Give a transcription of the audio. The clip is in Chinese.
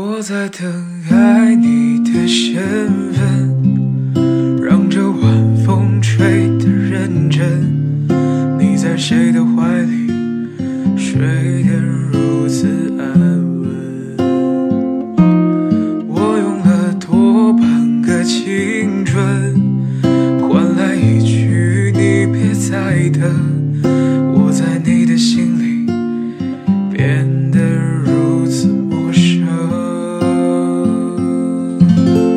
我在等爱你的身份，让这晚风吹得认真。你在谁的怀里睡得如此安稳？我用了多半个青春，换来一句你别再等。我在你的心里变得。Thank you.